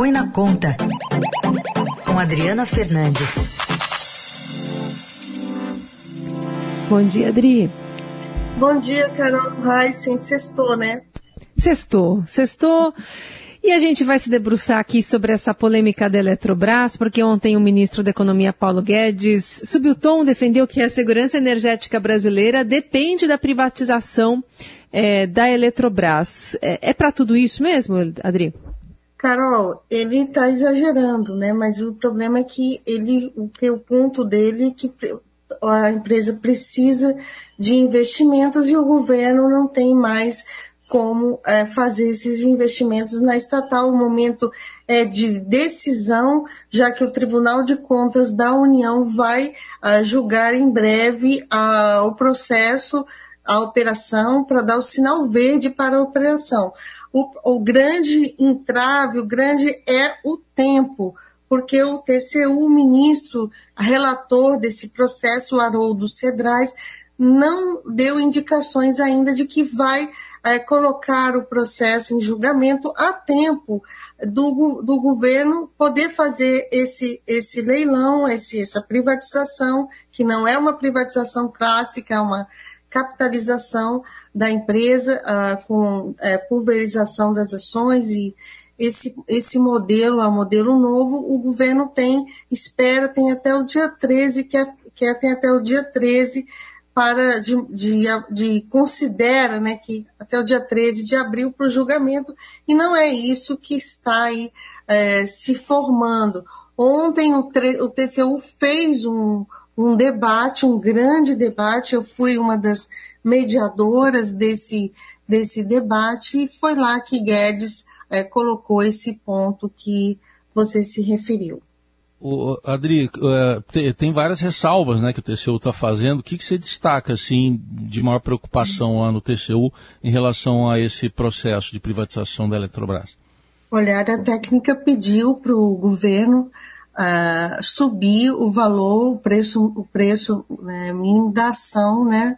Põe na Conta, com Adriana Fernandes. Bom dia, Adri. Bom dia, Carol Heisen. Sextou, né? Sextou. Sextou. E a gente vai se debruçar aqui sobre essa polêmica da Eletrobras, porque ontem o ministro da Economia, Paulo Guedes, subiu o tom, defendeu que a segurança energética brasileira depende da privatização é, da Eletrobras. É, é para tudo isso mesmo, Adri? Carol, ele está exagerando, né? Mas o problema é que ele, o, o ponto dele é que a empresa precisa de investimentos e o governo não tem mais como é, fazer esses investimentos na estatal. O momento é de decisão, já que o Tribunal de Contas da União vai uh, julgar em breve uh, o processo, a operação, para dar o sinal verde para a operação. O, o grande entrave, o grande é o tempo porque o TCU, o ministro relator desse processo, Haroldo Cedrais, não deu indicações ainda de que vai é, colocar o processo em julgamento a tempo do, do governo poder fazer esse, esse leilão, esse, essa privatização, que não é uma privatização clássica, é uma capitalização da empresa uh, com é, pulverização das ações e esse, esse modelo, é um modelo novo, o governo tem, espera, tem até o dia 13, que, é, que tem até o dia 13 para de, de, de, considera né, que até o dia 13 de abril para o julgamento, e não é isso que está aí é, se formando. Ontem o, o TCU fez um, um debate, um grande debate, eu fui uma das mediadoras desse, desse debate, e foi lá que Guedes é, colocou esse ponto que você se referiu. O, Adri, uh, tem várias ressalvas né, que o TCU está fazendo. O que, que você destaca assim, de maior preocupação lá no TCU em relação a esse processo de privatização da Eletrobras? Olha, a técnica pediu para o governo uh, subir o valor, o preço, o preço né, da ação né,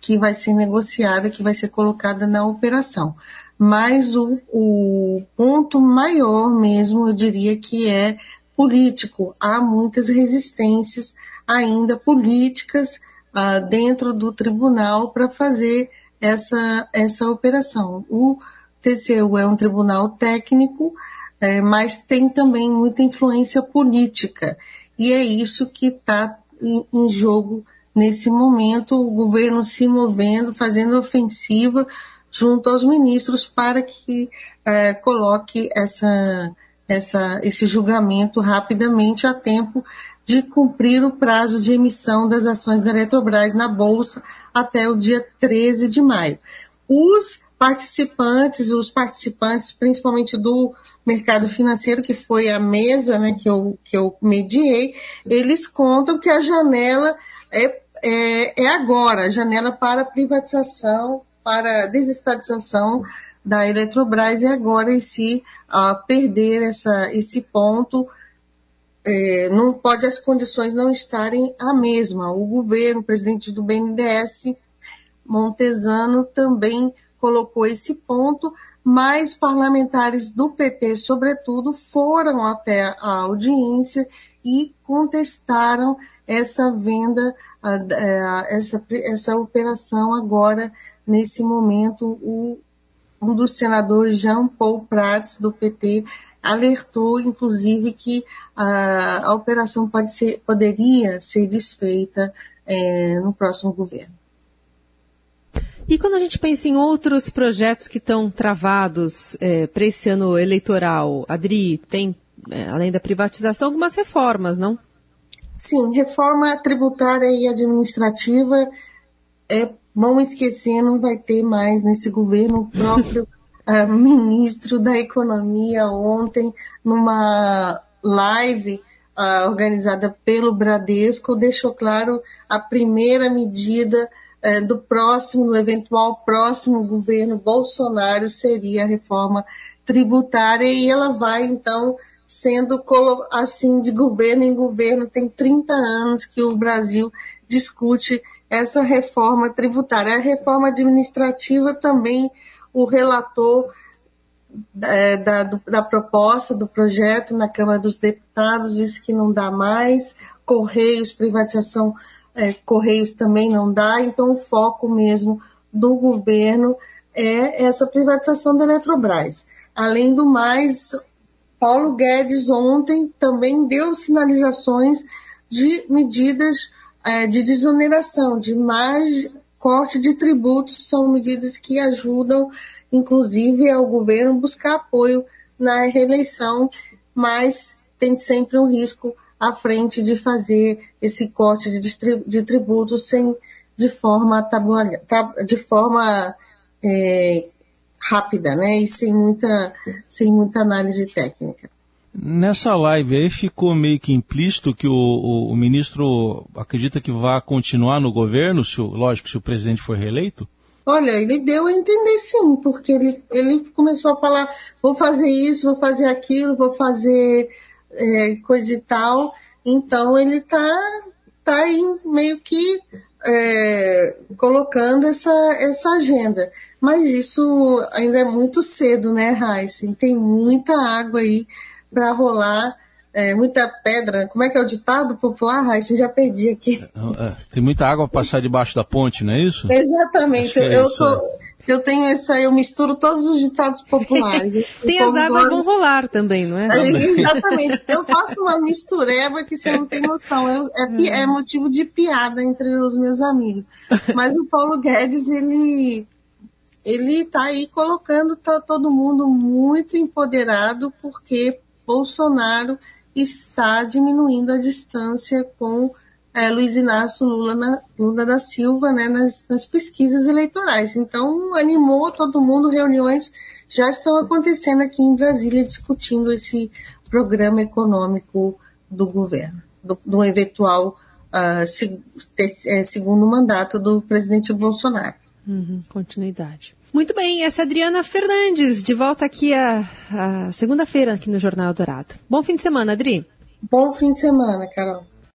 que vai ser negociada, que vai ser colocada na operação. Mas o, o ponto maior mesmo, eu diria que é político. Há muitas resistências ainda políticas uh, dentro do tribunal para fazer essa, essa operação. O TCU é um tribunal técnico, é, mas tem também muita influência política. E é isso que está em, em jogo nesse momento, o governo se movendo, fazendo ofensiva junto aos ministros para que é, coloque essa essa, esse julgamento rapidamente a tempo de cumprir o prazo de emissão das ações da Eletrobras na Bolsa até o dia 13 de maio. Os participantes, os participantes, principalmente do mercado financeiro, que foi a mesa né, que, eu, que eu mediei, eles contam que a janela é, é, é agora, a janela para privatização, para desestatização da Eletrobras e agora esse a perder essa, esse ponto é, não pode as condições não estarem a mesma. O governo, o presidente do BNDES, Montesano, também colocou esse ponto, mas parlamentares do PT, sobretudo, foram até a audiência e contestaram essa venda, essa, essa operação agora, nesse momento, o um dos senadores, Jean Paul Prats, do PT, alertou, inclusive, que a, a operação pode ser, poderia ser desfeita é, no próximo governo. E quando a gente pensa em outros projetos que estão travados é, para esse ano eleitoral, Adri, tem, é, além da privatização, algumas reformas, não? Sim, reforma tributária e administrativa é Vão esquecer, não vai ter mais nesse governo o próprio uh, ministro da Economia ontem, numa live uh, organizada pelo Bradesco, deixou claro a primeira medida uh, do próximo, do eventual próximo governo Bolsonaro seria a reforma tributária e ela vai então sendo assim de governo em governo. Tem 30 anos que o Brasil discute essa reforma tributária. A reforma administrativa também, o relator é, da, do, da proposta do projeto na Câmara dos Deputados, disse que não dá mais, Correios, privatização, é, Correios também não dá, então o foco mesmo do governo é essa privatização da Eletrobras. Além do mais, Paulo Guedes ontem também deu sinalizações de medidas é, de desoneração, de mais corte de tributos, são medidas que ajudam, inclusive, ao governo buscar apoio na reeleição, mas tem sempre um risco à frente de fazer esse corte de, de tributos sem, de forma, tabualha, de forma é, rápida, né? E sem muita, sem muita análise técnica. Nessa live aí ficou meio que implícito que o, o, o ministro acredita que vai continuar no governo, se o, lógico, se o presidente for reeleito? Olha, ele deu a entender sim, porque ele, ele começou a falar: vou fazer isso, vou fazer aquilo, vou fazer é, coisa e tal. Então ele está tá aí meio que é, colocando essa, essa agenda. Mas isso ainda é muito cedo, né, Raíssa? Tem muita água aí para rolar é, muita pedra. Como é que é o ditado popular, Raíssa? Já perdi aqui. É, é, tem muita água para passar debaixo da ponte, não é isso? Exatamente. É eu, sou, eu tenho essa, eu misturo todos os ditados populares. tem as águas vão rolar também, não é? Exatamente. Eu faço uma mistureba que você não tem noção. É, é, é motivo de piada entre os meus amigos. Mas o Paulo Guedes, ele ele está aí colocando todo mundo muito empoderado porque Bolsonaro está diminuindo a distância com é, Luiz Inácio Lula, na, Lula da Silva né, nas, nas, pesquisas eleitorais. Então, animou todo mundo, reuniões já estão acontecendo aqui em Brasília discutindo esse programa econômico do governo, do, do eventual uh, se, é, segundo mandato do presidente Bolsonaro. Uhum, continuidade. Muito bem, essa é a Adriana Fernandes, de volta aqui a, a segunda-feira aqui no Jornal Dourado. Bom fim de semana, Adri. Bom fim de semana, Carol.